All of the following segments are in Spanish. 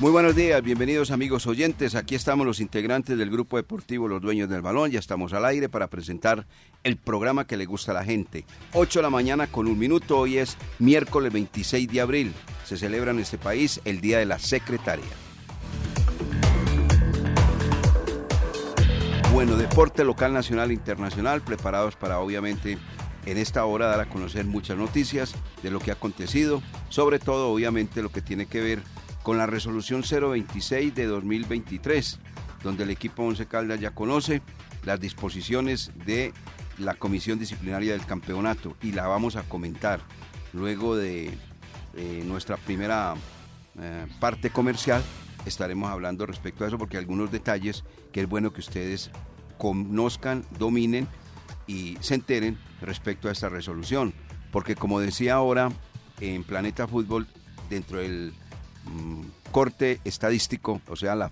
Muy buenos días, bienvenidos amigos oyentes. Aquí estamos los integrantes del grupo deportivo Los Dueños del Balón. Ya estamos al aire para presentar el programa que le gusta a la gente. 8 de la mañana con un minuto. Hoy es miércoles 26 de abril. Se celebra en este país el Día de la Secretaria. Bueno, deporte local, nacional e internacional, preparados para obviamente en esta hora dar a conocer muchas noticias de lo que ha acontecido, sobre todo obviamente lo que tiene que ver con la resolución 026 de 2023, donde el equipo Once Caldas ya conoce las disposiciones de la comisión disciplinaria del campeonato y la vamos a comentar luego de eh, nuestra primera eh, parte comercial. Estaremos hablando respecto a eso porque hay algunos detalles que es bueno que ustedes conozcan, dominen y se enteren respecto a esta resolución. Porque como decía ahora en Planeta Fútbol, dentro del corte estadístico, o sea, la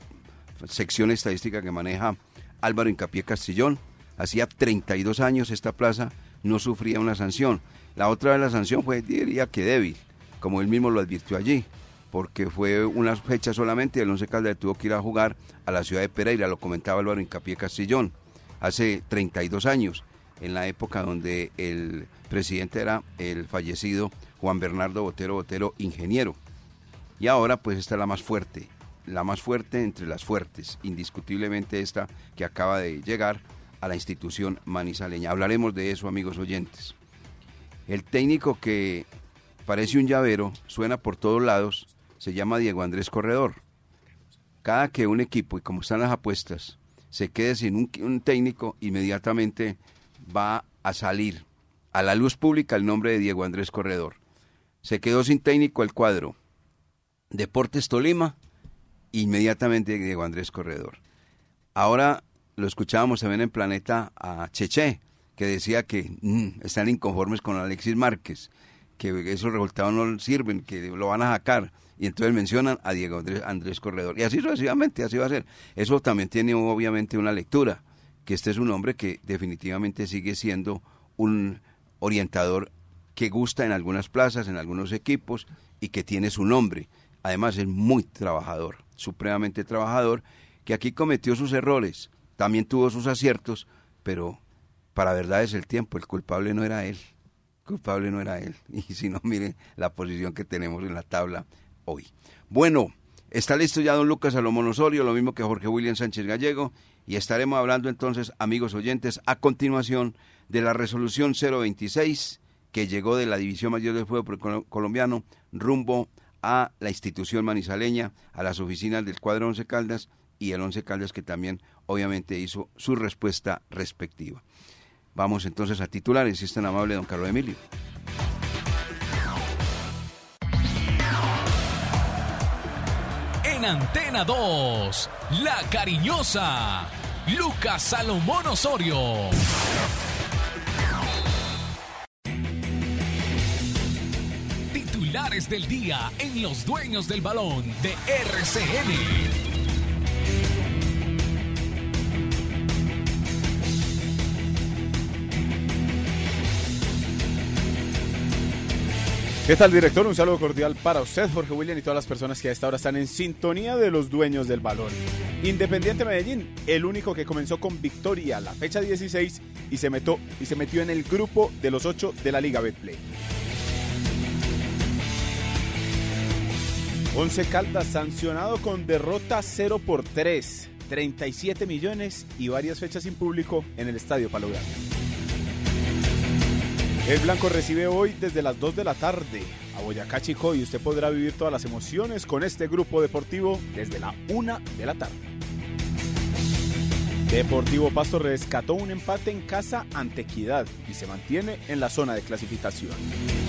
sección estadística que maneja Álvaro Incapié Castillón. Hacía 32 años esta plaza no sufría una sanción. La otra de la sanción fue, diría que débil, como él mismo lo advirtió allí, porque fue una fecha solamente y el Once Caldas tuvo que ir a jugar a la ciudad de Pereira, lo comentaba Álvaro Incapié Castillón, hace 32 años, en la época donde el presidente era el fallecido Juan Bernardo Botero Botero, ingeniero. Y ahora pues está la más fuerte, la más fuerte entre las fuertes, indiscutiblemente esta que acaba de llegar a la institución manizaleña. Hablaremos de eso, amigos oyentes. El técnico que parece un llavero, suena por todos lados, se llama Diego Andrés Corredor. Cada que un equipo, y como están las apuestas, se quede sin un, un técnico, inmediatamente va a salir a la luz pública el nombre de Diego Andrés Corredor. Se quedó sin técnico el cuadro Deportes Tolima, inmediatamente Diego Andrés Corredor. Ahora lo escuchábamos también en Planeta a Cheche, que decía que mm, están inconformes con Alexis Márquez, que esos resultados no sirven, que lo van a sacar. Y entonces mencionan a Diego Andrés, Andrés Corredor. Y así sucesivamente, así va a ser. Eso también tiene obviamente una lectura, que este es un hombre que definitivamente sigue siendo un orientador que gusta en algunas plazas, en algunos equipos, y que tiene su nombre además es muy trabajador, supremamente trabajador, que aquí cometió sus errores, también tuvo sus aciertos, pero para verdad es el tiempo, el culpable no era él, culpable no era él. Y si no, miren la posición que tenemos en la tabla hoy. Bueno, está listo ya don Lucas Salomón Osorio, lo mismo que Jorge William Sánchez Gallego, y estaremos hablando entonces, amigos oyentes, a continuación de la resolución 026 que llegó de la División Mayor del Fútbol Colombiano rumbo a la institución manizaleña, a las oficinas del cuadro Once Caldas y el Once Caldas que también obviamente hizo su respuesta respectiva. Vamos entonces a titulares, si es amable don Carlos Emilio. En Antena 2, La Cariñosa, Lucas Salomón Osorio. Del día en Los Dueños del Balón de RCN. ¿Qué tal, director? Un saludo cordial para usted, Jorge William, y todas las personas que a esta hora están en sintonía de los dueños del balón. Independiente Medellín, el único que comenzó con victoria la fecha 16 y se, metió, y se metió en el grupo de los ocho de la Liga Betplay. Once Caldas sancionado con derrota 0 por 3, 37 millones y varias fechas sin público en el Estadio Palo. El Blanco recibe hoy desde las 2 de la tarde a Boyacá Chico y usted podrá vivir todas las emociones con este grupo deportivo desde la 1 de la tarde. Deportivo Pasto rescató un empate en casa ante Equidad y se mantiene en la zona de clasificación.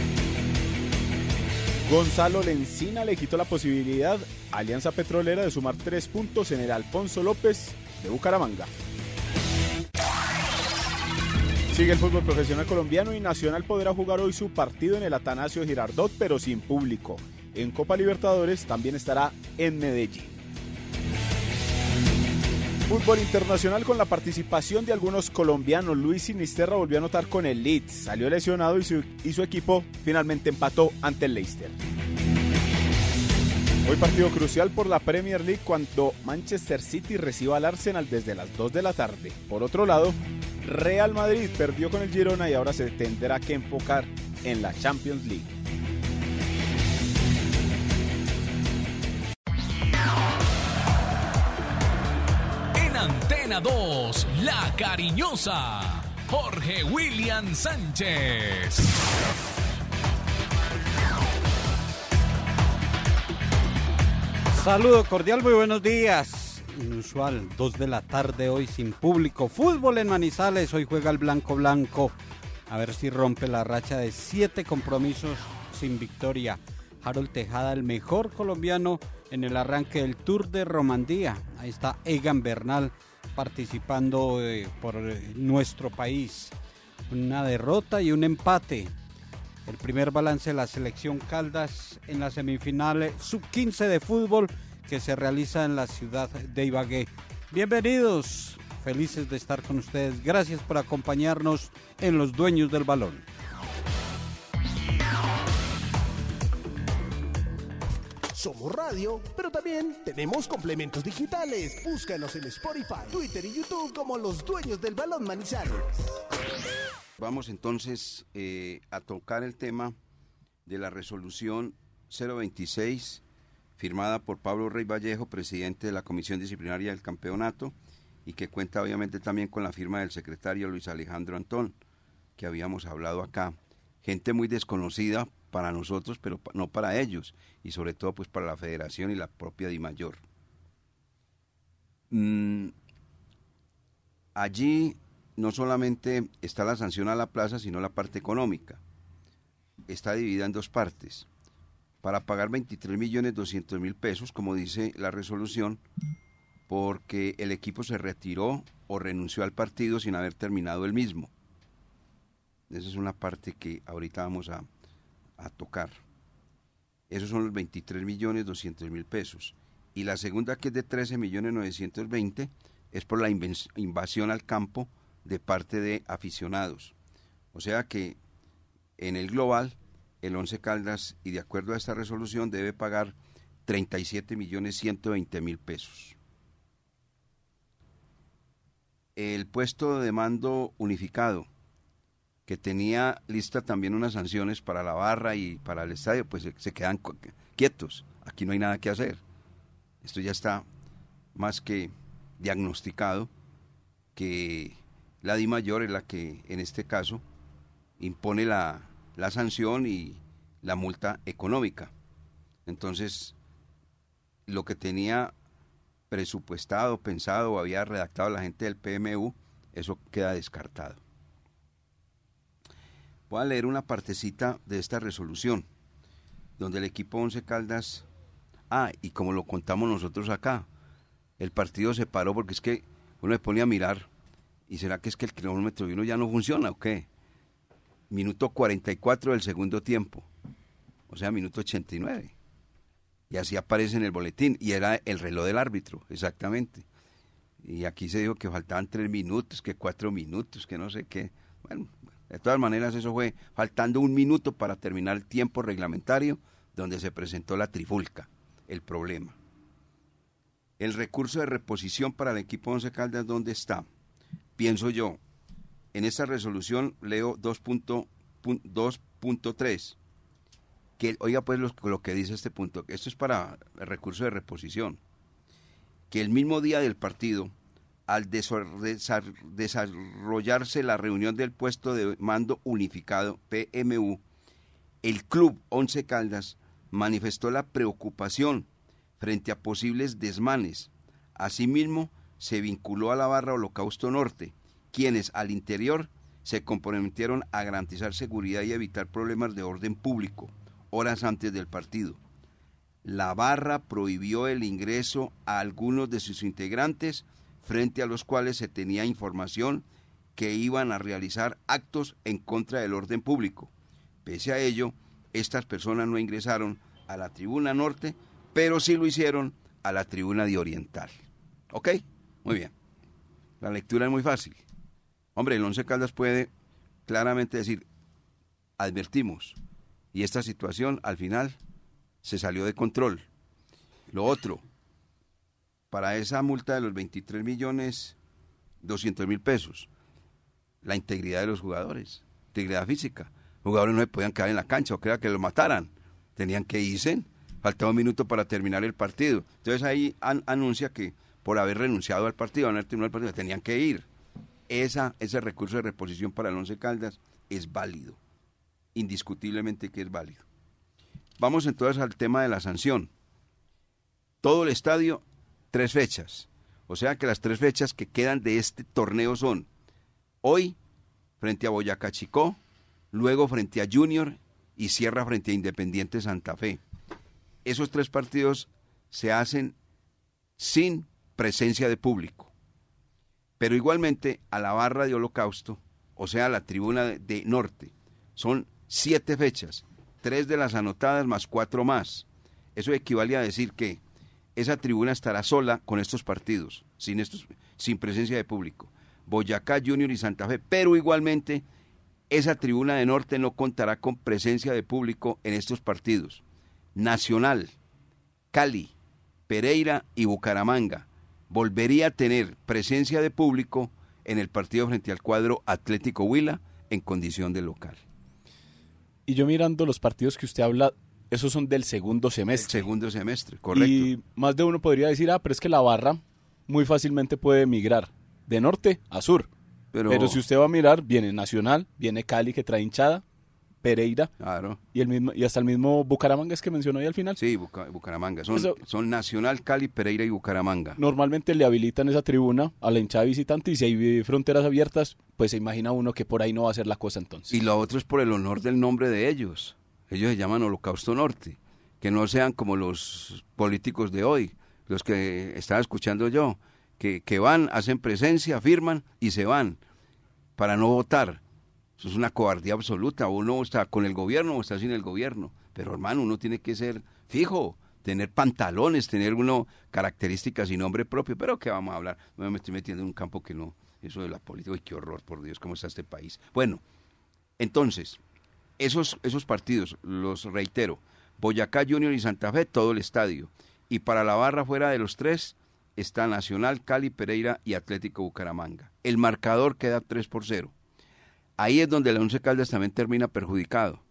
Gonzalo Lencina le quitó la posibilidad a Alianza Petrolera de sumar tres puntos en el Alfonso López de Bucaramanga. Sigue el fútbol profesional colombiano y Nacional podrá jugar hoy su partido en el Atanasio Girardot, pero sin público. En Copa Libertadores también estará en Medellín. Fútbol internacional con la participación de algunos colombianos. Luis Sinisterra volvió a anotar con el Leeds. Salió lesionado y su, y su equipo finalmente empató ante el Leicester. Hoy partido crucial por la Premier League cuando Manchester City reciba al Arsenal desde las 2 de la tarde. Por otro lado, Real Madrid perdió con el Girona y ahora se tendrá que enfocar en la Champions League. Antena 2, La Cariñosa, Jorge William Sánchez. Saludo cordial, muy buenos días. Inusual, 2 de la tarde hoy sin público. Fútbol en Manizales, hoy juega el Blanco Blanco. A ver si rompe la racha de siete compromisos sin victoria. Harold Tejada, el mejor colombiano en el arranque del Tour de Romandía. Ahí está Egan Bernal participando eh, por eh, nuestro país. Una derrota y un empate. El primer balance de la selección Caldas en la semifinal sub-15 de fútbol que se realiza en la ciudad de Ibagué. Bienvenidos, felices de estar con ustedes. Gracias por acompañarnos en Los Dueños del Balón. Somos radio, pero también tenemos complementos digitales. Búscanos en Spotify, Twitter y YouTube como Los Dueños del Balón Manizales. Vamos entonces eh, a tocar el tema de la resolución 026 firmada por Pablo Rey Vallejo, presidente de la Comisión Disciplinaria del Campeonato, y que cuenta obviamente también con la firma del secretario Luis Alejandro Antón, que habíamos hablado acá. Gente muy desconocida para nosotros, pero no para ellos, y sobre todo pues para la federación y la propia DIMAYOR. Mm, allí no solamente está la sanción a la plaza, sino la parte económica. Está dividida en dos partes. Para pagar 23 millones 200 mil pesos, como dice la resolución, porque el equipo se retiró o renunció al partido sin haber terminado el mismo. Esa es una parte que ahorita vamos a, a tocar. Esos son los 23 millones 200 mil pesos. Y la segunda, que es de 13 millones 920, es por la invasión al campo de parte de aficionados. O sea que en el global, el Once Caldas, y de acuerdo a esta resolución, debe pagar 37 millones 120 mil pesos. El puesto de mando unificado, que tenía lista también unas sanciones para la barra y para el estadio, pues se, quedan quietos. Aquí no hay nada que hacer. Esto ya está más que diagnosticado que la Di Mayor es la que en este caso impone la, la sanción y la multa económica. Entonces, lo que tenía presupuestado, pensado o había redactado la gente del PMU, eso queda descartado. Voy a leer una partecita de esta resolución, donde el equipo Once Caldas, ah, y como lo contamos nosotros acá, el partido se paró porque es que uno le pone a mirar, ¿y será que es que el cronómetro uno ya no funciona o qué? Minuto 44 del segundo tiempo, o sea, minuto 89. Y así aparece en el boletín, y era el reloj del árbitro, exactamente. Y aquí se dijo que faltaban tres minutos, que cuatro minutos, que no sé qué. Bueno, de todas maneras, eso fue faltando un minuto para terminar el tiempo reglamentario donde se presentó la trifulca, el problema. El recurso de reposición para el equipo Once Caldas, ¿dónde está? Pienso yo, en esta resolución leo 2.3, que, oiga pues lo, lo que dice este punto, esto es para el recurso de reposición, que el mismo día del partido, al desarrollarse la reunión del puesto de mando unificado PMU, el club Once Caldas manifestó la preocupación frente a posibles desmanes. Asimismo, se vinculó a la barra Holocausto Norte, quienes al interior se comprometieron a garantizar seguridad y evitar problemas de orden público horas antes del partido. La barra prohibió el ingreso a algunos de sus integrantes frente a los cuales se tenía información que iban a realizar actos en contra del orden público. Pese a ello, estas personas no ingresaron a la tribuna norte, pero sí lo hicieron a la tribuna de oriental. ¿Ok? Muy bien. La lectura es muy fácil. Hombre, el Once Caldas puede claramente decir, advertimos, y esta situación al final se salió de control. Lo otro, para esa multa de los 23 millones 200 mil pesos, la integridad de los jugadores, integridad física. Los jugadores no se podían quedar en la cancha o crea que los mataran, tenían que irse, faltaba un minuto para terminar el partido. Entonces ahí anuncia que por haber renunciado al partido, haber terminado el partido, tenían que ir. Esa, ese recurso de reposición para el Once Caldas es válido, indiscutiblemente que es válido. Vamos entonces al tema de la sanción. Todo el estadio, tres fechas. O sea que las tres fechas que quedan de este torneo son hoy frente a Boyacá Chicó, luego frente a Junior y cierra frente a Independiente Santa Fe. Esos tres partidos se hacen sin presencia de público. Pero igualmente a la barra de holocausto, o sea, la tribuna de norte, son siete fechas, tres de las anotadas más cuatro más. Eso equivale a decir que esa tribuna estará sola con estos partidos, sin, estos, sin presencia de público. Boyacá, Junior y Santa Fe, pero igualmente esa tribuna de norte no contará con presencia de público en estos partidos. Nacional, Cali, Pereira y Bucaramanga volvería a tener presencia de público en el partido frente al cuadro Atlético Huila en condición de local. Y yo mirando los partidos que usted habla, esos son del segundo semestre. segundo semestre, correcto. Y más de uno podría decir, ah, pero es que la barra muy fácilmente puede migrar de norte a sur. Pero, si usted va a mirar, viene Nacional, viene Cali que trae hinchada, Pereira. Claro. Y, el mismo, y hasta el mismo Bucaramanga es que mencionó ahí al final. Sí, Bucaramanga. Son, son Nacional, Cali, Pereira y Bucaramanga. Normalmente le habilitan esa tribuna a la hinchada visitante y si hay fronteras abiertas, pues se imagina uno que por ahí no va a ser la cosa entonces. Y lo otro es por el honor del nombre de ellos. Ellos se llaman Holocausto Norte. Que no sean como los políticos de hoy, los que estaba escuchando yo, que, que van, hacen presencia, firman y se van para no votar. Eso es una cobardía absoluta. Uno está con el gobierno o está sin el gobierno. Pero hermano, uno tiene que ser fijo, tener pantalones, tener uno características y nombre propio. Pero ¿qué vamos a hablar? No me estoy metiendo en un campo que no. Eso de la política, uy, qué horror, por Dios, cómo está este país. Bueno, entonces, esos, esos partidos, los reitero, Boyacá Junior y Santa Fe, todo el estadio. Y para la barra fuera de los tres está Nacional, Cali, Pereira y Atlético Bucaramanga. El marcador queda 3 por 0. Ahí es donde el Once Caldas también termina perjudicado.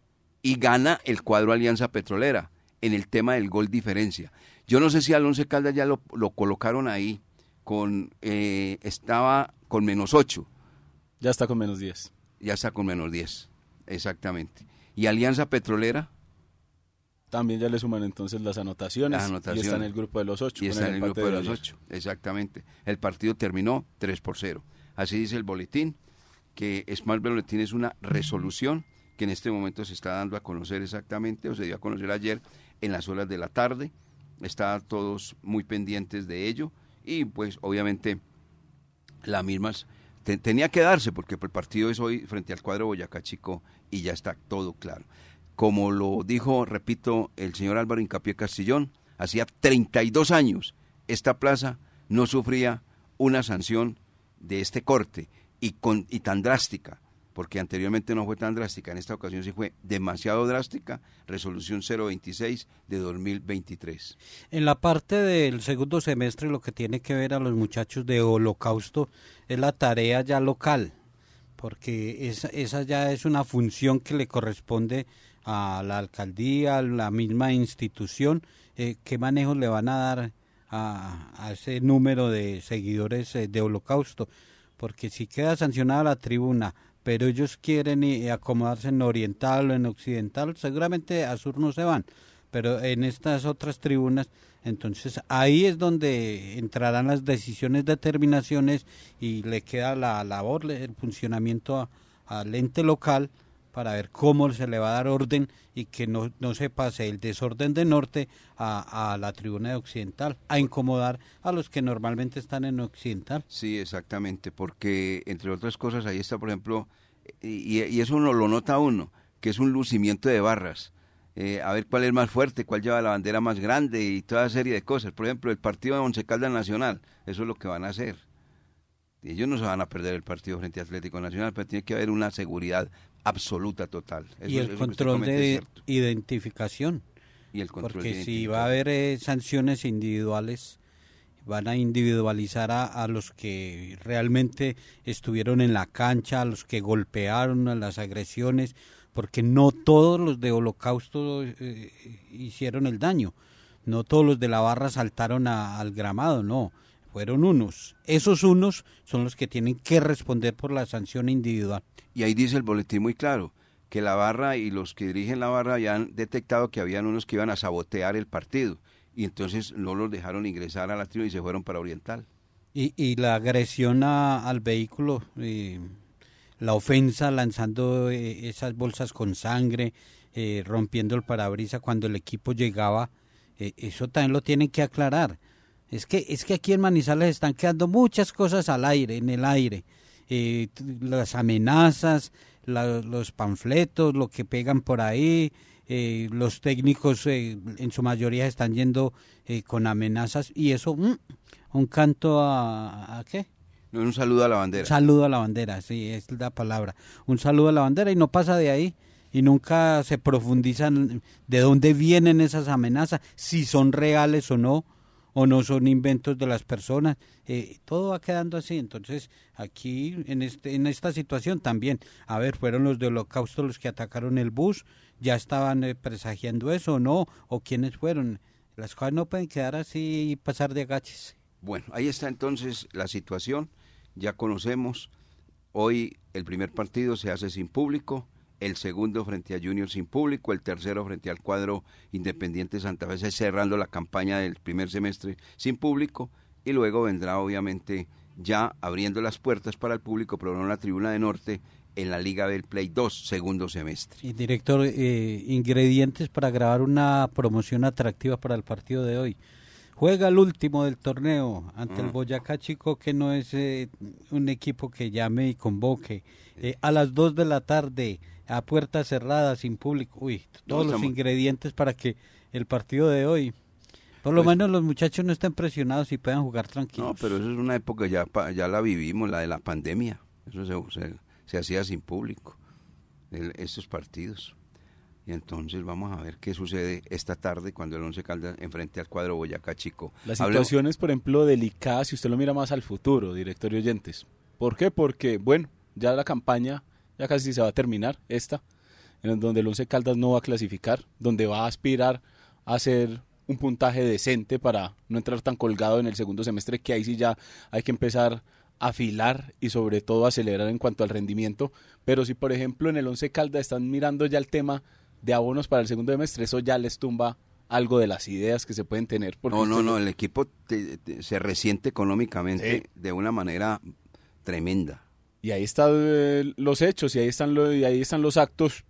Y gana el cuadro Alianza Petrolera en el tema del gol diferencia. Yo no sé si al Once Caldas ya lo, colocaron ahí con eh, estaba con menos 8. Ya está con menos 10. Ya está con menos 10. Exactamente. ¿Y Alianza Petrolera? También ya le suman entonces las anotaciones, Y está en el grupo de los ocho. Y está en el grupo de, los ocho, exactamente. El partido terminó 3 por 0. Así dice el boletín, que Smart Boletín es una resolución que en este momento se está dando a conocer exactamente, o se dio a conocer ayer en las horas de la tarde. Está todos muy pendientes de ello y pues obviamente las mismas tenía que darse porque el partido es hoy frente al cuadro Boyacá Chico y ya está todo claro. Como lo dijo, repito, el señor Álvaro Incapié Castillón, hacía 32 años esta plaza no sufría una sanción de este corte y, con, y tan drástica porque anteriormente no fue tan drástica, en esta ocasión sí fue demasiado drástica, resolución 026 de 2023. En la parte del segundo semestre lo que tiene que ver a los muchachos de holocausto es la tarea ya local, porque esa, esa ya es una función que le corresponde a la alcaldía, a la misma institución, eh, qué manejo le van a dar a, ese número de seguidores eh, de holocausto, porque si queda sancionada la tribuna, pero ellos quieren acomodarse en oriental o en occidental, seguramente a sur no se van, pero en estas otras tribunas, entonces ahí es donde entrarán las decisiones, determinaciones y le queda la labor, el funcionamiento al ente local para ver cómo se le va a dar orden y que no, no se pase el desorden de norte a, a la tribuna de occidental, a incomodar a los que normalmente están en occidental. Sí, exactamente, porque entre otras cosas ahí está, por ejemplo, y, y eso uno lo nota uno, que es un lucimiento de barras. Eh, a ver cuál es más fuerte, cuál lleva la bandera más grande y toda serie de cosas. Por ejemplo, el partido de Once Caldas Nacional, eso es lo que van a hacer. Ellos no se van a perder el partido frente a Atlético Nacional, pero tiene que haber una seguridad absoluta, total. Eso, y el eso control de identificación. Y el control Porque de si va a haber eh, sanciones individuales, van a individualizar a, a los que realmente estuvieron en la cancha, a los que golpearon, a las agresiones, porque no todos los de Holocausto eh, hicieron el daño, no todos los de la barra saltaron a- al gramado, no, fueron unos. Esos unos son los que tienen que responder por la sanción individual. Y ahí dice el boletín muy claro, que la barra y los que dirigen la barra habían detectado que habían unos que iban a sabotear el partido. Y entonces no los dejaron ingresar a la tribuna y se fueron para Oriental. Y, y la agresión a- al vehículo, eh, la ofensa lanzando eh, esas bolsas con sangre, eh, rompiendo el parabrisa cuando el equipo llegaba, eh, eso también lo tienen que aclarar. Es que, es que aquí en Manizales están quedando muchas cosas al aire, en el aire. Eh, las amenazas, los panfletos, lo que pegan por ahí, eh, los técnicos eh, en su mayoría están yendo eh, con amenazas y eso, mm, un canto a, a qué? Un saludo a la Un bandera. saludo a la bandera, sí, es la palabra. Un saludo a la bandera y no pasa de ahí. Y nunca se profundizan de dónde vienen esas amenazas, si son reales o no, o no son inventos de las personas. Eh, todo va quedando así. Entonces, aquí, en, este, en esta situación también, a ver, fueron los de Holocausto los que atacaron el bus, ya estaban eh, presagiando eso o no, o quiénes fueron. Las cosas no pueden quedar así y pasar de agaches. Bueno, ahí está entonces la situación. Ya conocemos. Hoy el primer partido se hace sin público, el segundo frente a Junior sin público, el tercero frente al cuadro Independiente Santa Fe, cerrando la campaña del primer semestre sin público, y luego vendrá obviamente ya abriendo las puertas para el público, pero no la tribuna de norte, en la Liga del Play 2, segundo semestre. Y director, eh, ingredientes para grabar una promoción atractiva para el partido de hoy. Juega el último del torneo ante el Boyacá Chico, que no es eh, un equipo que llame y convoque. Eh, a las 2 de la tarde, a puerta cerrada, sin público. Uy, todos los ingredientes para que el partido de hoy, por lo Pues- menos los muchachos no estén presionados y puedan jugar tranquilos. No, pero eso es una época ya ya la vivimos, la de la pandemia. Eso se, se- se hacía sin público, el- estos partidos. Y entonces vamos a ver qué sucede esta tarde cuando el Once Caldas enfrente al cuadro Boyacá Chico. La situación es, por ejemplo, delicada si usted lo mira más al futuro, director y oyentes. ¿Por qué? Porque, bueno, ya la campaña ya casi se va a terminar, esta, en donde el Once Caldas no va a clasificar, donde va a aspirar a hacer un puntaje decente para no entrar tan colgado en el segundo semestre, que ahí sí ya hay que empezar a afilar y sobre todo acelerar en cuanto al rendimiento. Pero si, por ejemplo, en el Once Caldas están mirando ya el tema de abonos para el segundo semestre, eso ya les tumba algo de las ideas que se pueden tener. porque No, no, no, el equipo te- te- se resiente económicamente de una manera tremenda. Y ahí están eh, los hechos y ahí están, lo- y ahí están los actos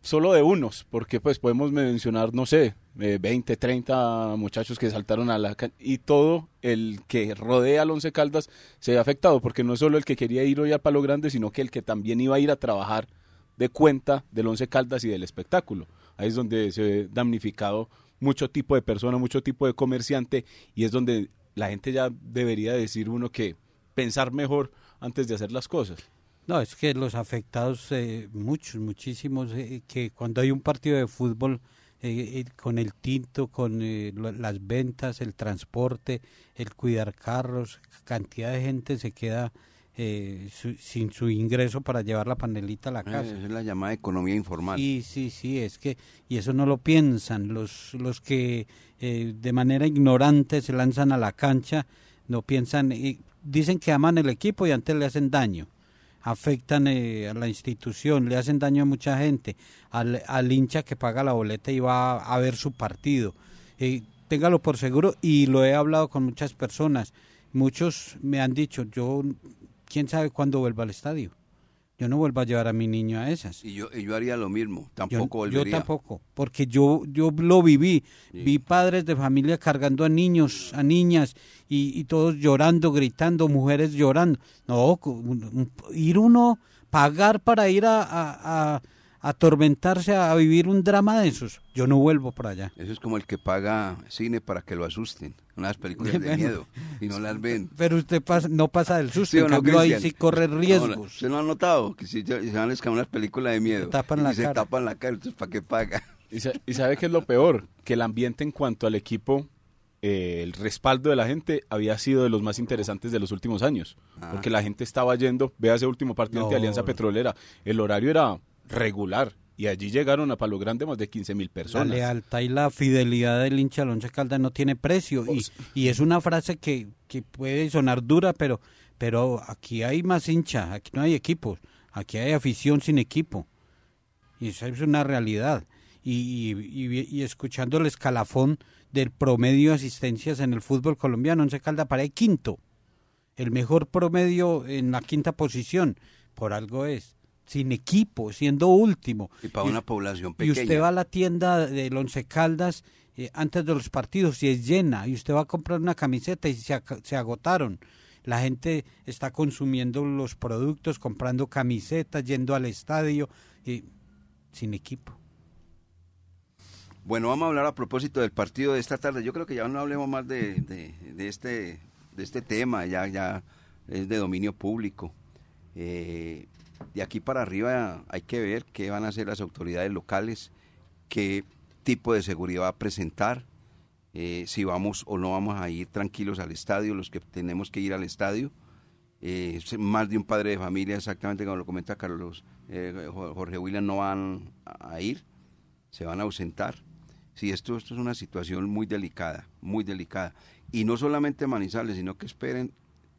solo de unos, porque pues podemos mencionar, no sé, eh, 20, 30 muchachos que saltaron a la y todo el que rodea al Once Caldas se ve afectado, porque no es solo el que quería ir hoy a Palo Grande, sino que el que también iba a ir a trabajar de cuenta del Once Caldas y del espectáculo. Ahí es donde se ve damnificado mucho tipo de persona, mucho tipo de comerciante y es donde la gente ya debería decir uno que pensar mejor antes de hacer las cosas. No, es que los afectados, eh, muchos, muchísimos, eh, que cuando hay un partido de fútbol eh, eh, con el tinto, con las ventas, el transporte, el cuidar carros, cantidad de gente se queda eh, su- sin su ingreso para llevar la panelita a la Eh, casa. Esa es la llamada economía informal. Sí, sí, sí, es que, y eso no lo piensan, los, los que eh, de manera ignorante se lanzan a la cancha, no piensan, y dicen que aman el equipo y antes le hacen daño, afectan eh, a la institución, le hacen daño a mucha gente, al, al hincha que paga la boleta y va a, ver su partido. Eh, téngalo por seguro y lo he hablado con muchas personas, muchos me han dicho, yo, quién sabe cuándo vuelva al estadio Yo no vuelvo a llevar a mi niño a esas. Y yo, y yo haría lo mismo, Yo, tampoco yo volvería. tampoco, porque yo, yo lo viví. Vi padres de familia cargando a niños, a niñas, y, y todos llorando, gritando, mujeres llorando. No, ir uno, pagar para ir a- a atormentarse, a, vivir un drama de esos. Yo no vuelvo por allá. Eso es como el que paga cine para que lo asusten. Unas películas de Bueno. miedo y no las ven. Pero usted pasa- no pasa del susto, ¿Sí o en no, cambio ahí sí corre No, riesgos. ¿Usted no ha notado que si se van a escapar unas películas de miedo Se tapan y la se cara. tapan la cara, entonces ¿para qué paga? Y, sa- y sabe qué es lo peor, que el ambiente en cuanto al equipo, eh, el respaldo de la gente había sido de los más interesantes de los últimos años, Ah. porque la gente estaba yendo, vea ese último partido ante No. Alianza Petrolera, el horario era regular y allí llegaron a Palo Grande más de 15 mil La personas. lealtad y la fidelidad del hincha al Once Caldas no tiene precio. Y, y es una frase que, que puede sonar dura, pero, pero aquí hay más hincha, aquí no hay equipos, aquí hay afición sin equipo. Y esa es una realidad. Y, y, y- y escuchando el escalafón del promedio de asistencias en el fútbol colombiano, Once Caldas para el quinto. El mejor promedio en la quinta posición. Por algo es. Sin equipo, siendo último. Y para Y- una población y pequeña. usted va a la tienda del Once Caldas eh, antes de los partidos y es llena y usted va a comprar una camiseta y se agotaron. La gente está consumiendo los productos, comprando camisetas, yendo al estadio y sin equipo. Bueno, vamos a hablar a propósito del partido de esta tarde. Yo creo que ya no hablemos más de, de- de este, de este tema, ya, ya es de dominio público. Eh, de aquí para arriba hay que ver qué van a hacer las autoridades locales, qué tipo de seguridad va a presentar, eh, si vamos o no vamos a ir tranquilos al estadio, los que tenemos que ir al estadio. Eh, más de un padre de familia, exactamente como lo comenta Carlos, Jo- Jorge William, no van a ir, se van a ausentar. Sí, esto, esto es una situación muy delicada, muy delicada. Y no solamente Manizales, sino que esperen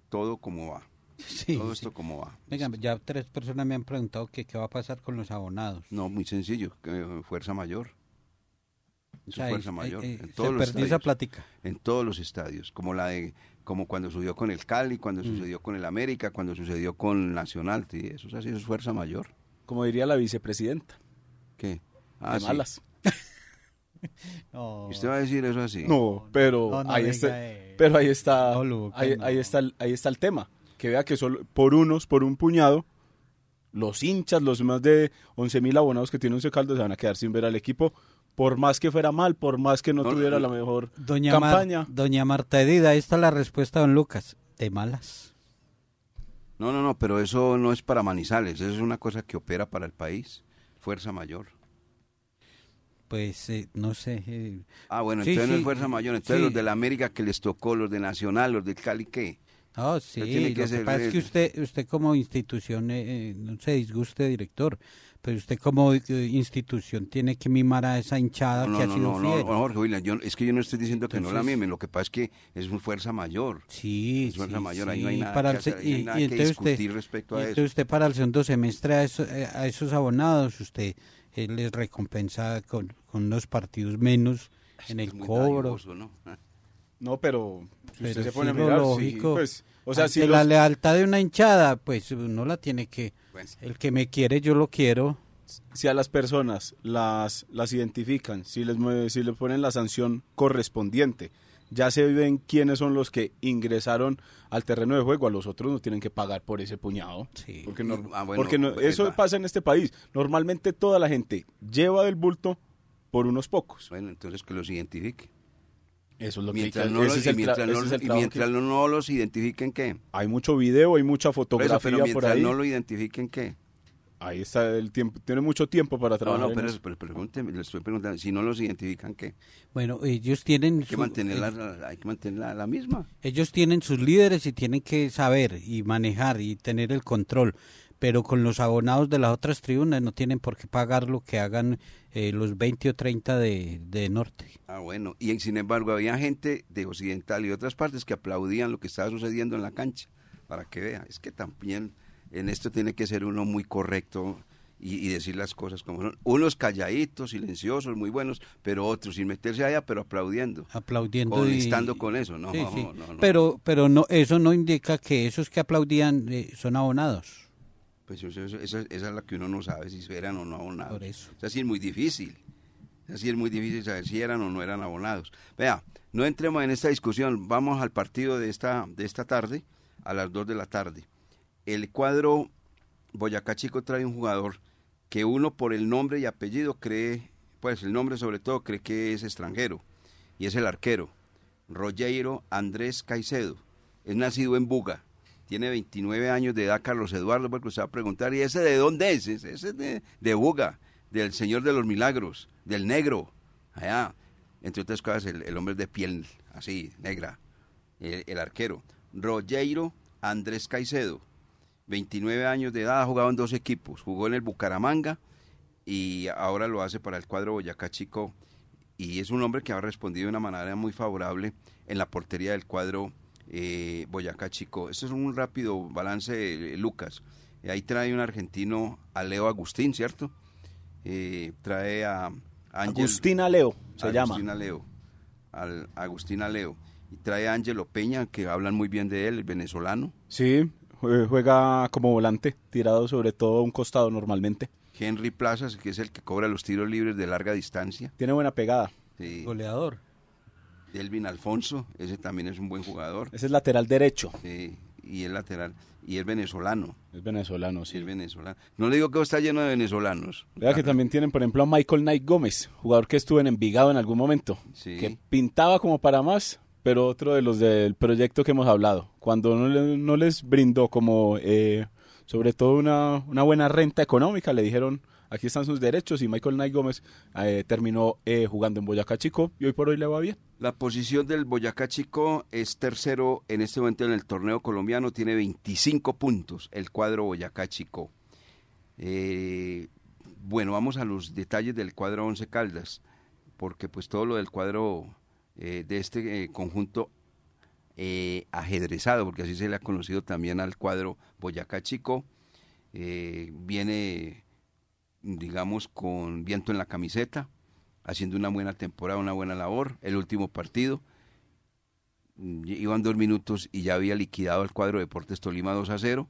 todo como va. Sí, todo sí. esto como va. Venga, ya tres personas me han preguntado que qué va a pasar con los abonados. No, muy sencillo, que, fuerza mayor. O Eso sea, es fuerza eh, mayor. eh, en se todos los perdió esa estadios. plática. en todos los estadios, como la de como cuando sucedió con el Cali, cuando sucedió con el América, cuando sucedió con Nacional, sí, eso es así, eso es fuerza mayor. Como diría la vicepresidenta, ¿Qué? Ah, de sí. malas. ¿Y ¿Usted va a decir eso así? No, pero No, no ahí está, pero ahí está, No, ahí, no. ahí está, ahí está el tema. Que vea que solo por unos, por un puñado, los hinchas, los más de 11 mil abonados que tiene Once Caldas se van a quedar sin ver al equipo, por más que fuera mal, por más que no, tuviera no. la mejor Doña, Mar- campaña. Doña Marta Edida, ahí está la respuesta, don Lucas. De malas. No, no, no, pero eso no es para Manizales, eso es una cosa que opera para el país, fuerza mayor. Pues eh, no sé. eh, Ah, bueno, Sí, entonces no es fuerza mayor, entonces sí. los de la América que les tocó, los de Nacional, los del Cali, ¿qué? No, sí, tiene que lo que ser pasa es que usted, usted como institución, eh, eh, no se disguste, director, pero usted como eh, institución tiene que mimar a esa hinchada No, que no, ha no, sido no, no, fiel. Jorge William, yo- es que yo no estoy diciendo que no la mimen, lo que pasa es que es una fuerza mayor. Sí, Es fuerza sí, mayor, ahí no hay sí, nada para que el hacer, no hay y- nada y que entonces usted- discutir respecto a y eso. entonces usted para el segundo semestre a, eso- eh, a esos abonados, usted eh, les recompensa con, con unos partidos menos en el Es cobro. dadivoso, ¿no? No, pero si Pero usted se sí pone a mirar, sí, lógico. pues, o sea, si la lealtad de una hinchada, pues uno la tiene que... Pues, El que me quiere, yo lo quiero. si a las personas las, las identifican, si les, si les ponen la sanción correspondiente, ya se ven quiénes son los que ingresaron al terreno de juego, a los otros no tienen que pagar por ese puñado. Sí. Porque, no- Ah, bueno, porque no- pues, eso pasa en este país. Normalmente toda la gente lleva del bulto por unos pocos. Bueno, entonces que los identifique. Eso es lo Mientras, que- no, los, es y el tra- mientras, no, es el y mientras que- no los identifiquen, ¿qué? Hay mucho video, hay mucha Por fotografía eso, pero por mientras ahí. no lo identifiquen, ¿qué? Ahí está el tiempo, tiene mucho tiempo para No, trabajar. no, en pero, eso. pero pregúnteme, le estoy preguntando, si no los identifican, ¿qué? Bueno, ellos tienen, Hay que su- mantener eh, la, hay que mantener la, la misma. ellos tienen sus líderes y tienen que saber y manejar y tener el control. Pero con los abonados de las otras tribunas no tienen por qué pagar lo que hagan eh, los 20 o 30 de, de Norte. Ah, bueno. Y sin embargo, había gente de Occidental y de otras partes que aplaudían lo que estaba sucediendo en la cancha. Para que vea, es que también en esto tiene que ser uno muy correcto y, y decir las cosas como son. Unos calladitos, silenciosos, muy buenos, pero otros sin meterse allá, pero aplaudiendo. aplaudiendo y Molestando con eso, no, Sí, sí. no, no, no. pero pero no eso no indica que esos que aplaudían eh, son abonados Pues eso- eso- esa, esa es la que uno no sabe si eran o no abonados. Por eso. Es así es muy difícil. Es así es muy difícil saber si eran o no eran abonados. Vea, no entremos en esta discusión. Vamos al partido de esta, de esta tarde, a las 2 de la tarde. El cuadro Boyacá Chico trae un jugador que uno por el nombre y apellido cree, pues el nombre sobre todo cree que es extranjero. Y es el arquero, Rogeiro Andrés Caicedo. Es nacido en Buga. Tiene 29 años de edad, Carlos Eduardo, porque usted va a preguntar, ¿y ese de dónde es? Ese es de, de Buga, del Señor de los Milagros, del Negro, allá. Entre otras cosas, el, el hombre de piel así, negra, el, el arquero. Rogeiro Andrés Caicedo, 29 años de edad, ha jugado en dos equipos. Jugó en el Bucaramanga y ahora lo hace para el cuadro Boyacá Chico. Y es un hombre que ha respondido de una manera muy favorable en la portería del cuadro eh, Boyacá Chico. Esto es un rápido balance, eh, Lucas. Eh, ahí trae un argentino a Leo Agustín, ¿cierto? Eh, trae a Ángel- Agustina Leo se llama. Agustina Leo. Al Agustina Leo. Y trae a Ángelo Peña, que hablan muy bien de él, el venezolano. Sí, jue- juega como volante, tirado sobre todo a un costado normalmente. Henry Plazas, que es el que cobra los tiros libres de larga distancia. Tiene buena pegada. Sí. Goleador. Delvin Alfonso, ese también es un buen jugador. Ese es lateral derecho. Sí, y es lateral. Y es venezolano. Es venezolano, Sí, sí. es venezolano. No le digo que está lleno de venezolanos. Vea que también tienen, por ejemplo, a Michael Knight Gómez, jugador que estuvo en Envigado en algún momento, Sí. que pintaba como para más, pero otro de los del proyecto que hemos hablado. Cuando no, le- no les brindó como, eh, sobre todo, una, una buena renta económica, le dijeron, aquí están sus derechos, y Michael Knight Gómez eh, terminó eh, jugando en Boyacá Chico, y hoy por hoy le va bien. La posición del Boyacá Chico es tercero en este momento en el torneo colombiano, tiene 25 puntos el cuadro Boyacá Chico. Eh, bueno, vamos a los detalles del cuadro Once Caldas, porque pues todo lo del cuadro de este conjunto ajedrezado, porque así se le ha conocido también al cuadro Boyacá Chico, viene, digamos, con viento en la camiseta, haciendo una buena temporada, una buena labor. El último partido, iban dos minutos y ya había liquidado el cuadro Deportes Tolima 2 a 0.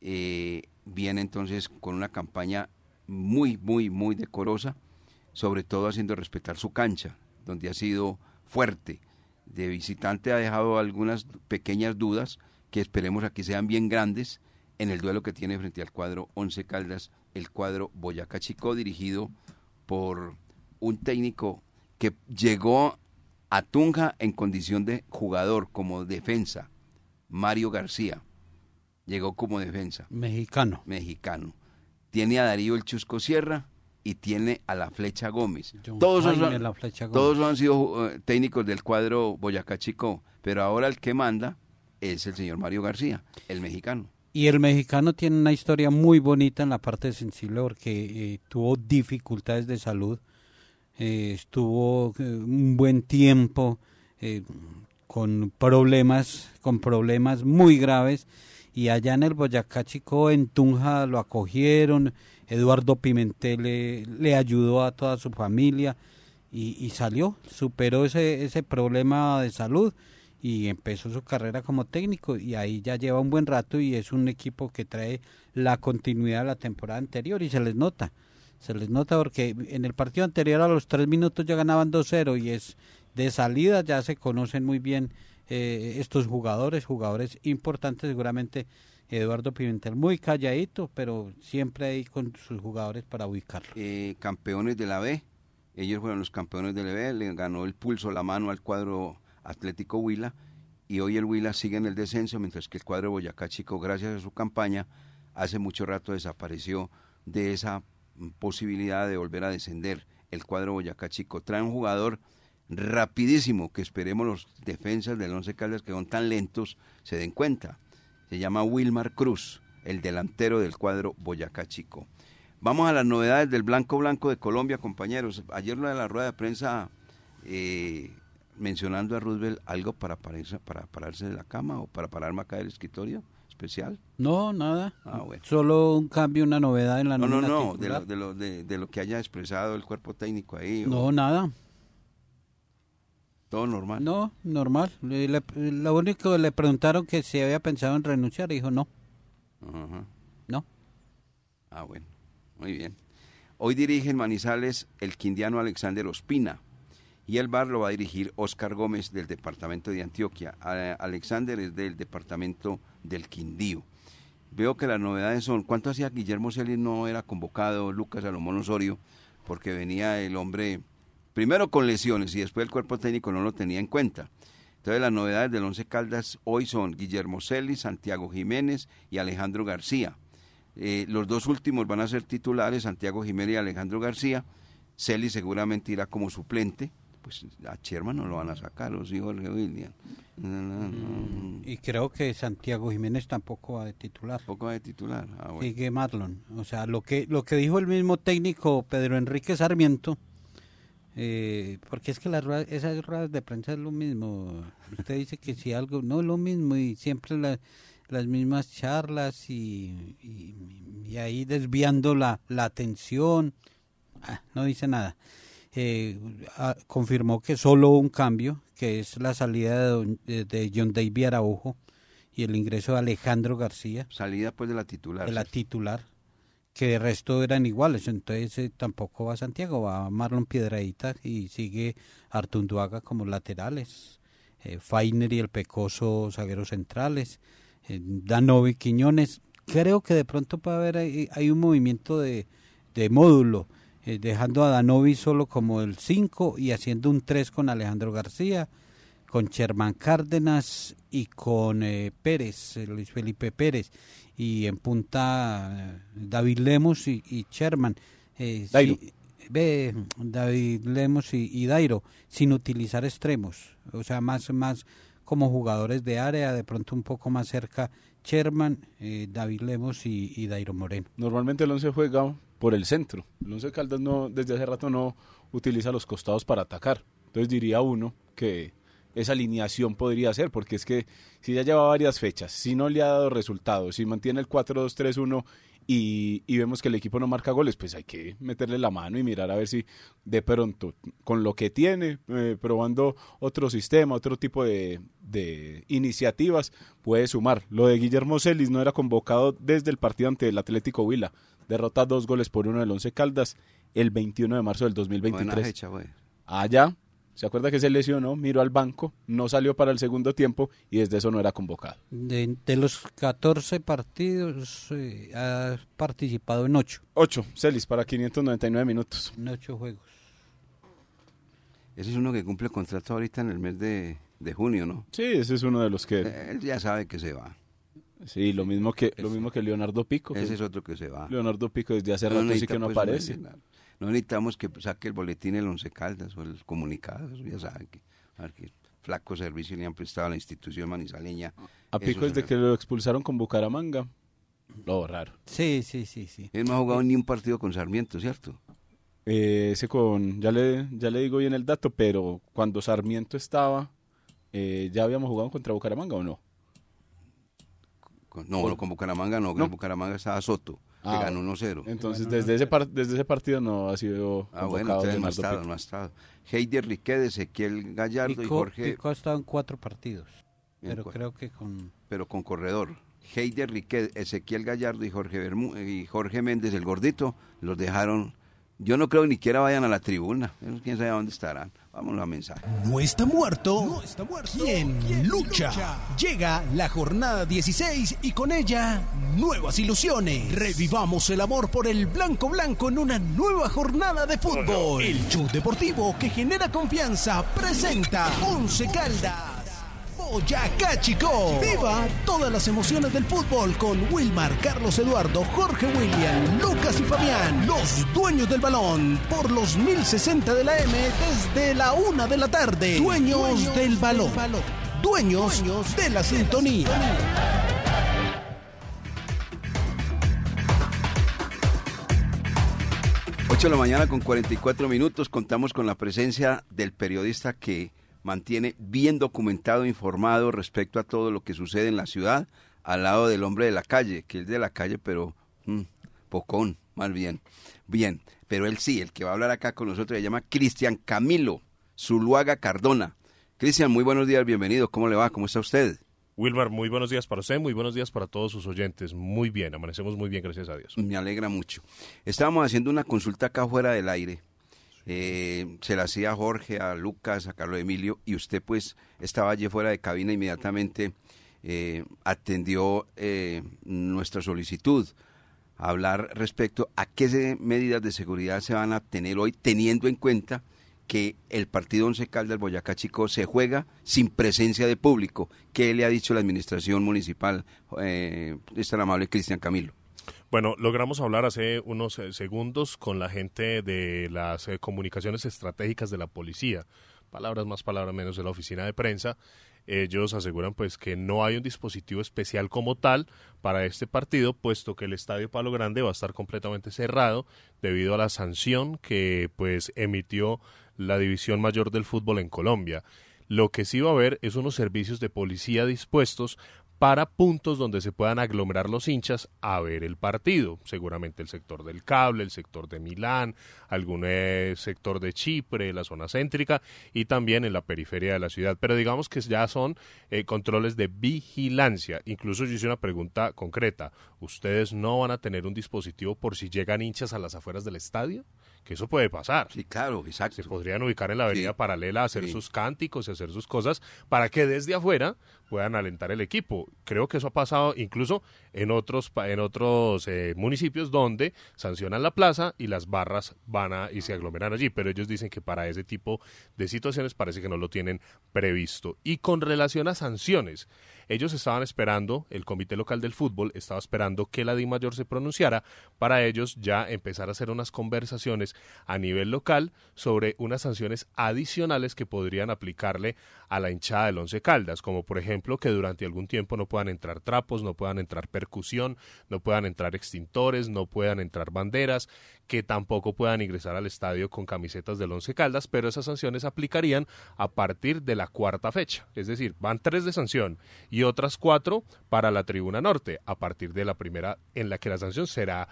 Eh, viene entonces con una campaña muy, muy, muy decorosa, sobre todo haciendo respetar su cancha, donde ha sido fuerte. De visitante ha dejado algunas pequeñas dudas que esperemos aquí sean bien grandes en el duelo que tiene frente al cuadro Once Caldas, el cuadro Boyacá Chico, dirigido por un técnico que llegó a Tunja en condición de jugador, como defensa, Mario García. Llegó como defensa, Mexicano. mexicano. Tiene a Darío El Chusco Sierra y tiene a la Flecha Gómez. Todos, Jaime son, La Flecha Gómez. todos han sido eh, técnicos del cuadro Boyacá Chico, pero ahora el que manda es el señor Mario García, el mexicano. Y el mexicano tiene una historia muy bonita en la parte sensible porque eh, tuvo dificultades de salud, eh, estuvo eh, un buen tiempo con problemas, con problemas muy graves. Y allá en el Boyacá Chico, en Tunja, lo acogieron, Eduardo Pimentel le, le ayudó a toda su familia y, y salió, superó ese, ese problema de salud y empezó su carrera como técnico y ahí ya lleva un buen rato y es un equipo que trae la continuidad de la temporada anterior y se les nota, se les nota porque en el partido anterior a los tres minutos ya ganaban 2-0 y es de salida ya se conocen muy bien eh, estos jugadores, jugadores importantes seguramente Eduardo Pimentel muy calladito pero siempre ahí con sus jugadores para ubicarlo. eh, campeones de la B. Ellos fueron los campeones de la B, le ganó el pulso la mano al cuadro Atlético Huila y hoy el Huila sigue en el descenso, mientras que el cuadro Boyacá Chico, gracias a su campaña, hace mucho rato desapareció de esa mm, posibilidad de volver a descender. El cuadro Boyacá Chico trae un jugador rapidísimo que esperemos los defensas del Once Caldas que son tan lentos se den cuenta. Se llama Wilmar Cruz, el delantero del cuadro Boyacá Chico. Vamos a las novedades del Blanco Blanco de Colombia, compañeros. Ayer lo de la rueda de prensa eh, mencionando a Roosevelt algo para pararse, para pararse de la cama o para pararme acá del escritorio especial. No, nada. Ah, bueno. Solo un cambio, una novedad en la No, no, no, de lo, de, lo, de, de lo que haya expresado el cuerpo técnico ahí. o No, nada. todo normal. No, normal. Le- le- lo único que le preguntaron que si había pensado en renunciar, dijo no. Ajá. No. Ah, bueno, muy bien. Hoy dirige en Manizales el quindiano Alexander Ospina y el bar lo va a dirigir Oscar Gómez del departamento de Antioquia. Alexander es del departamento del Quindío. Veo que las novedades son, ¿cuánto hacía Guillermo Celis no era convocado Lucas Salomón Osorio? Porque venía el hombre, primero con lesiones y después el cuerpo técnico no lo tenía en cuenta. Entonces las novedades del Once Caldas hoy son Guillermo Celis, Santiago Jiménez y Alejandro García. Eh, los dos últimos van a ser titulares, Santiago Jiménez y Alejandro García. Celis seguramente irá como suplente. Pues a Sherman no lo van a sacar, o sí, Jorge William. No, no, no. Y creo que Santiago Jiménez tampoco va de titular. Poco de titular. Ah, bueno. Sigue Marlon. O sea, lo que, lo que dijo el mismo técnico Pedro Enrique Sarmiento, eh, porque es que las ruedas- esas ruedas de prensa es lo mismo. Usted dice que si algo, no es lo mismo y siempre la- las mismas charlas y, y- y ahí desviando la, la atención. Ah, no dice nada. Eh, confirmó que solo un cambio, que es la salida de, don- de- de John David Araujo y el ingreso de Alejandro García. Salida pues de la titular. de la titular, que de resto eran iguales, entonces eh, tampoco va Santiago, va Marlon Piedradita y sigue Artunduaga como laterales, eh, Fainer y el Pecoso zagueros centrales, eh, Danovi Quiñones, creo que de pronto puede haber ahí- hay un movimiento de, de módulo, eh, dejando a Danovi solo como el 5 y haciendo un 3 con Alejandro García, con Sherman Cárdenas y con eh, Pérez, eh, Luis Felipe Pérez, y en punta eh, David Lemos y, y Sherman. Eh, Dairo. ve, David Lemos y, y Dairo, sin utilizar extremos, o sea, más, más como jugadores de área, de pronto un poco más cerca Sherman, eh, David Lemos y, y Dairo Moreno. Normalmente el 11 juega por el centro. El 11 Caldas no, desde hace rato no utiliza los costados para atacar. Entonces diría uno que esa alineación podría ser, porque es que si ya lleva varias fechas, si no le ha dado resultados, si mantiene el 4-2-3-1 y, y vemos que el equipo no marca goles, pues hay que meterle la mano y mirar a ver si de pronto, con lo que tiene, eh, probando otro sistema, otro tipo de, de iniciativas, puede sumar. Lo de Guillermo Celis no era convocado desde el partido ante el Atlético Huila. Derrota dos goles por uno del Once Caldas el 21 de marzo del Buena 2023. fecha, güey. Allá, ¿se acuerda que se lesionó? Miró al banco, no salió para el segundo tiempo y desde eso no era convocado. De, de los 14 partidos, eh, ha participado en 8, 8, Celis para 599 minutos. en 8 juegos. Ese es uno que cumple contrato ahorita en el mes de, de junio, ¿no? Sí, ese es uno de los que... Él ya sabe que se va. Sí, lo mismo que, lo mismo que Leonardo Pico. que Ese es otro que se va. Leonardo Pico desde hace No rato sí que no pues, aparece. No necesitamos que saque el boletín el Once Caldas o el comunicado, eso ya saben que, a ver, que flaco servicio le han prestado a la institución manizaleña. A Pico desde que lo expulsaron con Bucaramanga. Lo raro. Sí, sí, sí, sí. Él no ha jugado ni un partido con Sarmiento, ¿cierto? Eh, ese con, ya le, ya le digo bien el dato, pero cuando Sarmiento estaba, eh, ¿ya habíamos jugado contra Bucaramanga o no? No, no, con Bucaramanga no, No. con Bucaramanga estaba Soto, que Ah, ganó 1-0. Entonces, desde, ese par- desde ese partido no ha sido Ah, bueno, entonces no ha estado, no ha estado. Heider Riquet, Ezequiel Gallardo y Jorge, Pico ha estado en 4 partidos, En pero creo que con... pero con corredor. Heider Riquet, Ezequiel Gallardo y Jorge, Bermú- y Jorge Méndez, el gordito, los dejaron. Yo no creo ni siquiera vayan a la tribuna. Quién sabe dónde estarán. Vámonos a mensaje. No está muerto. No está muerto. ¿Quién, lucha? Llega la jornada 16 y con ella nuevas ilusiones. Revivamos el amor por el blanco blanco en una nueva jornada de fútbol. El show deportivo que genera confianza presenta Once Caldas. Boyacá Chico. Viva todas las emociones del fútbol con Wilmar, Carlos Eduardo, Jorge William, Lucas y Fabián. Los dueños del balón por los 1060 de la M desde la una de la tarde. Dueños, del balón. Dueños, de la sintonía. 8 de la mañana con 44 minutos contamos con la presencia del periodista que mantiene bien documentado, informado respecto a todo lo que sucede en la ciudad, al lado del hombre de la calle, que es de la calle, pero mm, pocón, más bien. Bien, pero él sí, el que va a hablar acá con nosotros se llama Cristian Camilo Zuluaga Cardona. Cristian, muy buenos días, bienvenido. ¿Cómo le va? ¿Cómo está usted? Wilmar, muy buenos días para usted, muy buenos días para todos sus oyentes. Muy bien, amanecemos muy bien, gracias a Dios. Me alegra mucho. Estábamos haciendo una consulta acá fuera del aire. Eh, se la hacía a Jorge, a Lucas, a Carlos Emilio, y usted pues estaba allí fuera de cabina inmediatamente eh, atendió eh, nuestra solicitud a hablar respecto a qué medidas de seguridad se van a tener hoy, teniendo en cuenta que el partido Once Caldas Boyacá Chico se juega sin presencia de público. ¿Qué le ha dicho la administración municipal? Eh, es amable Cristian Camilo. Bueno, logramos hablar hace unos eh, segundos con la gente de las eh, comunicaciones estratégicas de la policía, palabras más, palabras menos de la oficina de prensa. Ellos aseguran pues que no hay un dispositivo especial como tal para este partido, puesto que el Estadio Palo Grande va a estar completamente cerrado debido a la sanción que pues emitió la División Mayor del Fútbol en Colombia. Lo que sí va a haber es unos servicios de policía dispuestos para puntos donde se puedan aglomerar los hinchas a ver el partido. Seguramente el sector del cable, el sector de Milán, algún eh, sector de Chipre, la zona céntrica y también en la periferia de la ciudad. Pero digamos que ya son eh, controles de vigilancia. Incluso yo hice una pregunta concreta. ¿Ustedes no van a tener un dispositivo por si llegan hinchas a las afueras del estadio? que eso puede pasar. Sí, claro, exacto. Se podrían ubicar en la avenida paralela, hacer sus cánticos y hacer sus cosas para que desde afuera puedan alentar el equipo. Creo que eso ha pasado incluso en otros en otros eh, municipios donde sancionan la plaza y las barras van a y se aglomeran allí, pero ellos dicen que para ese tipo de situaciones parece que no lo tienen previsto. Y con relación a sanciones, ellos estaban esperando, el Comité Local del Fútbol estaba esperando que la DIMAYOR se pronunciara para ellos ya empezar a hacer unas conversaciones a nivel local sobre unas sanciones adicionales que podrían aplicarle a la hinchada del Once Caldas, como por ejemplo que durante algún tiempo no puedan entrar trapos, no puedan entrar percusión, no puedan entrar extintores, no puedan entrar banderas, que tampoco puedan ingresar al estadio con camisetas del Once Caldas, pero esas sanciones aplicarían a partir de la cuarta fecha, es decir, van tres de sanción y otras cuatro para la tribuna norte, a partir de la primera en la que la sanción será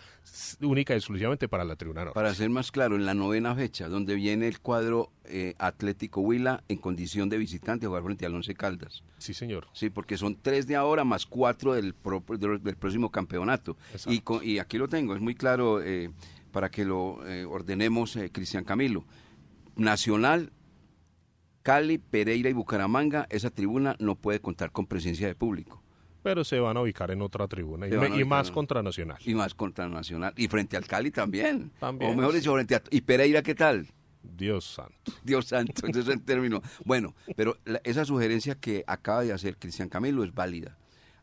única y exclusivamente para la tribuna norte. Para ser más claro, en la novena fecha, donde viene el cuadro eh, Atlético Huila en condición de visitante a jugar frente al Once Caldas. Sí, señor. Sí, porque son tres de ahora más cuatro del, del próximo campeonato. Y, y, aquí lo tengo, es muy claro eh, para que lo eh, ordenemos, Cristian Camilo. Nacional, Cali, Pereira y Bucaramanga, esa tribuna no puede contar con presencia de público. Pero se van a ubicar en otra tribuna y, más contra Nacional. Y más contra Nacional. Y frente al Cali también. También. O mejor dicho, frente a... ¿Y Pereira qué tal? Dios santo. Dios santo, ese es el término. Bueno, pero esa sugerencia que acaba de hacer Cristian Camilo es válida.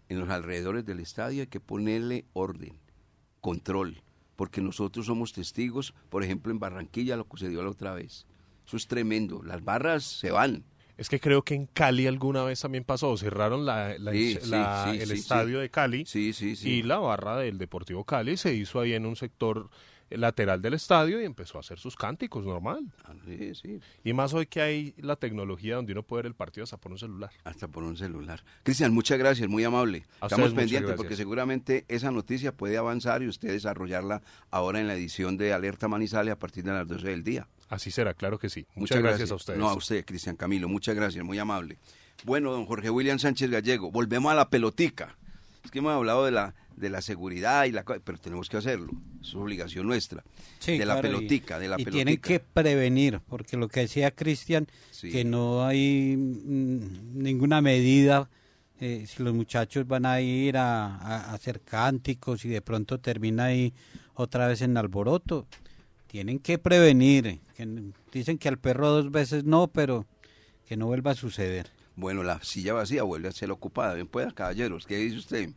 En los alrededores del estadio hay que ponerle orden, control, porque nosotros somos testigos, por ejemplo, en Barranquilla, lo que se dio la otra vez. Eso es tremendo. Las barras se van. Es que creo que en Cali alguna vez también pasó, cerraron la, el estadio de Cali y la barra del Deportivo Cali se hizo ahí en un sector lateral del estadio y empezó a hacer sus cánticos normal. Ah, sí, sí. Y más hoy que hay la tecnología donde uno puede ver el partido hasta por un celular. Hasta por un celular. Cristian, muchas gracias, muy amable. Estamos pendientes porque seguramente esa noticia puede avanzar y usted desarrollarla ahora en la edición de Alerta Manizales a partir de las 12 del día. Así será, claro que sí. Muchas, gracias. a ustedes. No, a usted, Cristian Camilo, muchas gracias, muy amable. Bueno, don Jorge William Sánchez Gallego, volvemos a la pelotica. Es que hemos hablado de la, de la seguridad y la pero tenemos que hacerlo, es obligación nuestra. de la pelotica, de la y tienen que prevenir, porque lo que decía Cristian, que no hay mm, ninguna medida eh, si los muchachos van a ir a, hacer cánticos y de pronto termina ahí otra vez en alboroto, tienen que prevenir. dicen que al perro dos veces no, pero que no vuelva a suceder. Bueno, la silla vacía vuelve a ser ocupada. Bien pueda, caballeros. ¿Qué dice usted?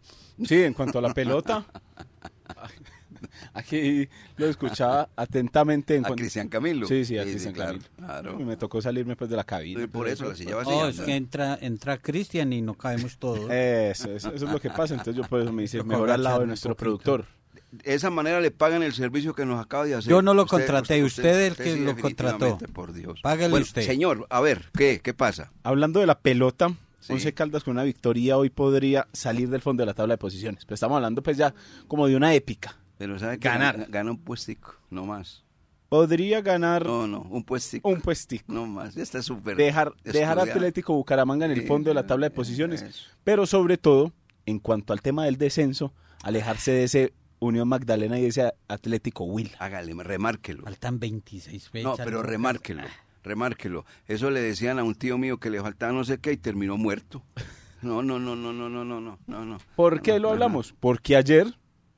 Sí, en cuanto a la pelota. Aquí lo escuchaba atentamente. En a Cristian Camilo. Sí, sí, a Cristian Camilo. Claro. Me tocó salirme pues de la cabina. por eso, la silla vacía. No, es que entra, entra Cristian y no cabemos todos. Eso, eso, es lo que pasa. Entonces yo por eso me dice, mejor al lado de nuestro productor. De esa manera le pagan el servicio que nos acaba de hacer. Yo no lo contraté, usted, es el que lo contrató. Por Dios. Págale usted. Señor, a ver, ¿qué, qué pasa? Hablando de la pelota, Once Caldas con una victoria hoy podría salir del fondo de la tabla de posiciones. Pero estamos hablando pues ya como de una épica. Pero sabe que ganar. Gana, un puestico, no más. Podría ganar No, no, un puestico. un puestico. No más, ya está súper. Dejar, dejar. Atlético Bucaramanga en el Sí, fondo de la tabla de posiciones. eso. Pero sobre todo, en cuanto al tema del descenso, alejarse de ese Unión Magdalena y ese Atlético Huila. Hágale, remárquelo. Faltan 26 fechas. No, pero remárquelo, remárquelo. Eso le decían a un tío mío que le faltaba no sé qué y terminó muerto. No, no, no, no, no, no, no, no, no, no. ¿Por qué No, lo no, no. hablamos? Porque ayer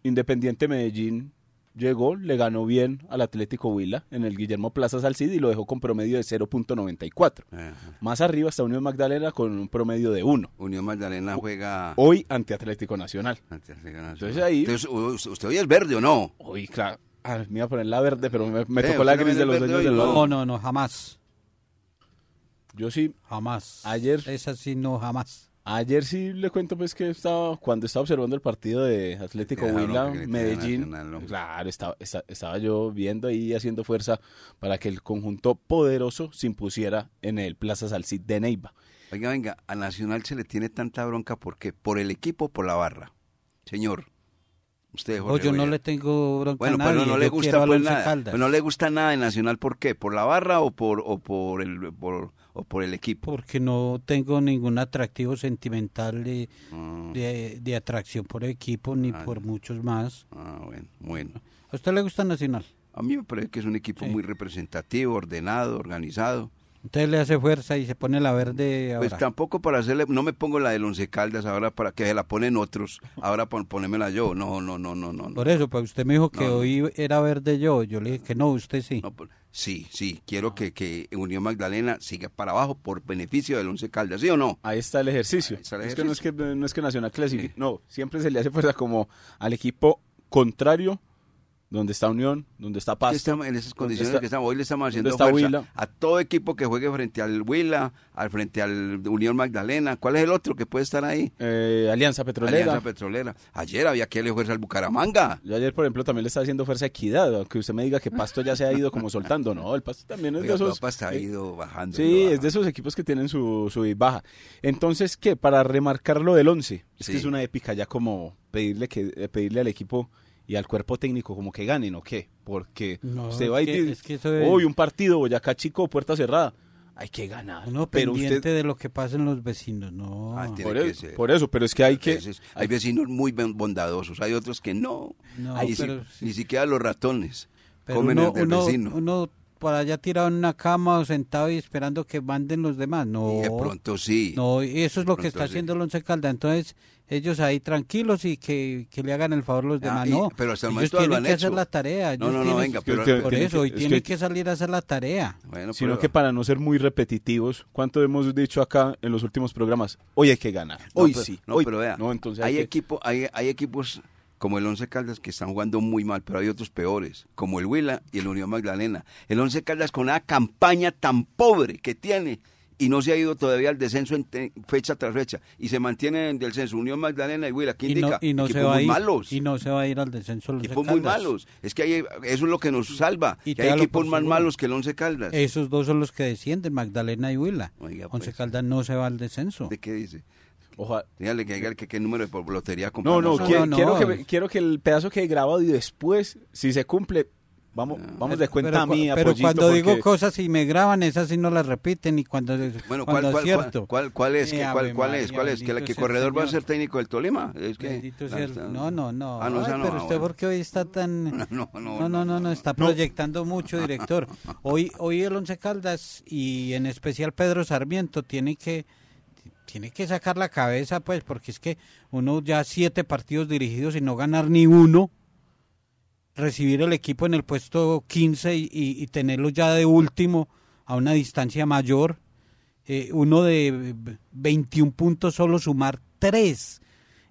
Independiente Medellín llegó, le ganó bien al Atlético Huila en el Guillermo Plaza Salcid y lo dejó con promedio de 0.94. Ajá. Más arriba está Unión Magdalena con un promedio de 1. Unión Magdalena juega. Hoy ante Atlético Nacional. Entonces ahí- Entonces, ¿usted hoy es verde o no? Hoy, claro. Ah, me iba a poner la verde, pero me, me Eh, tocó la gris de los dueños del. No, no, no, jamás. Yo sí, Jamás. Ayer- Esa sí, no, jamás. Ayer sí le cuento pues que estaba, cuando estaba observando el partido de Atlético Huila, Medellín, Nacional, ¿no? claro, estaba, esta- estaba yo viendo ahí haciendo fuerza para que el conjunto poderoso se impusiera en el Plaza Salcid de Neiva. Oiga, venga, a Nacional se le tiene tanta bronca porque por el equipo o por la barra. Señor, usted O Jorge yo no le tengo bronca Bueno, a pero nadie. no le yo gusta pues nada. Caldas. Pero no le gusta nada de Nacional, ¿por qué? ¿Por la barra o por o por el por, o por el equipo? Porque no tengo ningún atractivo sentimental de, Ah, de, de atracción por equipo ni Ah, por muchos más. ah, bueno, bueno. ¿A usted le gusta Nacional? A mí me parece que es un equipo Sí. muy representativo, ordenado, organizado. Entonces le hace fuerza y se pone la verde ahora. Pues tampoco para hacerle, no me pongo la del Once Caldas ahora para que se la ponen otros, ahora pon, ponémela yo. No, no, no, no, no. Por eso, pues usted me dijo que No, hoy era verde yo. Yo le dije que no, usted sí. No, por- sí, sí, quiero que, que Unión Magdalena siga para abajo por beneficio del Once Caldas, ¿sí o no? Ahí está el ejercicio. Está el Es que no es que no es que Nacional clasifique, Sí. no, siempre se le hace fuerza como al equipo contrario, donde está Unión, donde está Pasto. estamos en esas condiciones está- que estamos, hoy le estamos haciendo está fuerza Huila? a todo equipo que juegue frente al Huila, al frente al Unión Magdalena. ¿Cuál es el otro que puede estar ahí? Eh, Alianza Petrolera. Alianza Petrolera. Ayer había que darle fuerza al Bucaramanga. Yo ayer, por ejemplo, también le estaba haciendo fuerza a Equidad, aunque usted me diga que Pasto ya se ha ido como soltando. No, el Pasto también es Oiga, de esos... Papa está eh, ido bajando. Sí, es de esos equipos que tienen su, su baja. Entonces, ¿qué? Para remarcar lo del 11, es Sí. que es una épica ya como pedirle que eh, pedirle al equipo y al cuerpo técnico como que ganen o qué, porque No, usted va y que- dice, es que eso es- hoy un partido, Boyacá Chico, puerta cerrada, hay que ganar. Uno pero pendiente usted, de lo que pasa en los vecinos, no. Ah, tiene por, que eso, ser. por eso, pero es que hay que... Hay vecinos muy bondadosos, hay otros que no. No, pero. Ni siquiera los ratones Pero comen uno, el del uno, vecino. uno por allá tirado en una cama o sentado y esperando que manden los demás. No, y de pronto sí. no y eso es lo que está sí. haciendo el Once Calda. Entonces, ellos ahí tranquilos y que, que le hagan el favor los Ah, demás. y- no, pero hasta el ellos momento lo tienen han que hacer la tarea. No, ellos no, no, tienen- venga, pero- que- Por tienen eso, hoy es tienen que- que salir a hacer la tarea. Bueno, Sino pero- que para no ser muy repetitivos, ¿cuánto hemos dicho acá en los últimos programas? Hoy hay que ganar. No, Hoy pero- sí. No, hoy- pero vea, No, entonces hay, hay que- equipo, hay, hay equipos como el Once Caldas que están jugando muy mal, pero hay otros peores, como el Huila y el Unión Magdalena. El Once Caldas con una campaña tan pobre que tiene y no se ha ido todavía al descenso en fecha tras fecha y se mantiene en el descenso Unión Magdalena y Huila. ¿Qué Y no, indica? y no se va a ir, malos. y no se va a ir al descenso Once equipos muy malos. Es que hay, eso es lo que nos salva. Y que hay equipos más malos que el Once Caldas. Esos dos son los que descienden, Magdalena y Huila. Oiga, Once pues. Caldas no se va al descenso. ¿De qué dice? Ojalá- Dígale que diga que qué número de por- lotería No, compramos. no, No, quiero, no, quiero no. que, me- quiero que el pedazo quede grabado y después, si se cumple, vamos, vamos de cuenta pero, a mí, cua- pero Apoyito, cuando digo porque- cosas y me graban, esas sí no las repiten. Y cuando, Bueno, ¿cuál, cuando cuál, es cierto. cuál, cuál, cuál es? Eh, ¿Qué- cuál, cuál es? ¿Cuál es? ¿Que, la- bendito que el Corredor va a ser técnico del Tolima? Es que, el- No, no, no. Ah, no, Ay, pero ah, usted, bueno. ¿por qué hoy está tan.? No, no, No, no, no, no, está proyectando mucho, director. Hoy, hoy el Once Caldas y en especial Pedro Sarmiento tiene que tiene que sacar la cabeza, pues, porque es que uno ya siete partidos dirigidos y no ganar ni uno, recibir el equipo en el puesto 15 y, y- y tenerlo ya de último a una distancia mayor, eh, uno de 21 puntos solo sumar tres.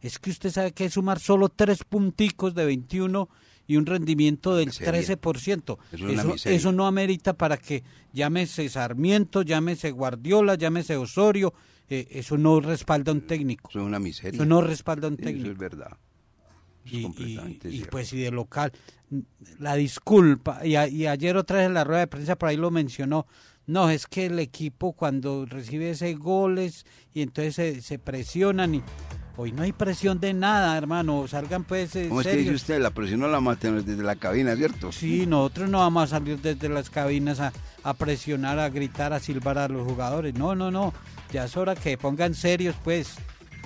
Es que usted sabe que es sumar solo tres punticos de 21 y un rendimiento del miseria. 13%. Eso Eso, eso no amerita para que llámese Sarmiento, llámese Guardiola, llámese Osorio. Eh, eso no respalda a un técnico. Eso es una miseria. Eso no respalda a un Sí, Eso técnico. es verdad. Eso es Y, completamente y- y, cierto. pues y de local la disculpa y, a- y ayer otra vez en la rueda de prensa por ahí lo mencionó no es que el equipo cuando recibe ese goles y entonces se, se presionan y Hoy no hay presión de nada, hermano. Salgan pues eh, ¿Cómo es que dice usted? La presión no la maten desde la cabina, ¿cierto? Sí, nosotros no vamos a salir desde las cabinas a, a presionar, a gritar, a silbar a los jugadores. No, no, no. Ya es hora que pongan serios, pues.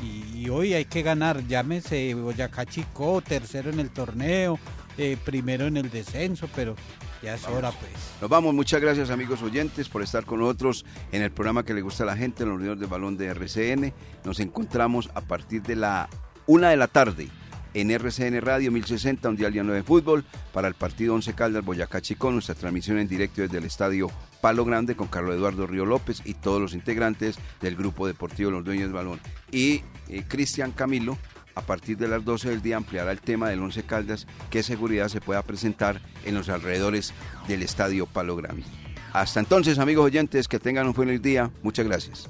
Y, y hoy hay que ganar. Llámese Boyacá Chico, tercero en el torneo, eh, primero en el descenso, pero ya es hora, pues. Nos vamos, muchas gracias amigos oyentes por estar con nosotros en el programa que le gusta a la gente, los Unidores del Balón de RCN. Nos encontramos a partir de la una de la tarde en RCN Radio 1060, un 9 de fútbol, para el partido 11 Caldas Boyacá Chico, nuestra transmisión en directo desde el estadio Palo Grande con Carlos Eduardo Río López y todos los integrantes del grupo deportivo Los Dueños del Balón. Y eh, Cristian Camilo a partir de las 12 del día ampliará el tema del Once Caldas, qué seguridad se pueda presentar en los alrededores del Estadio Palo Grande. Hasta entonces, amigos oyentes, que tengan un feliz día. Muchas gracias.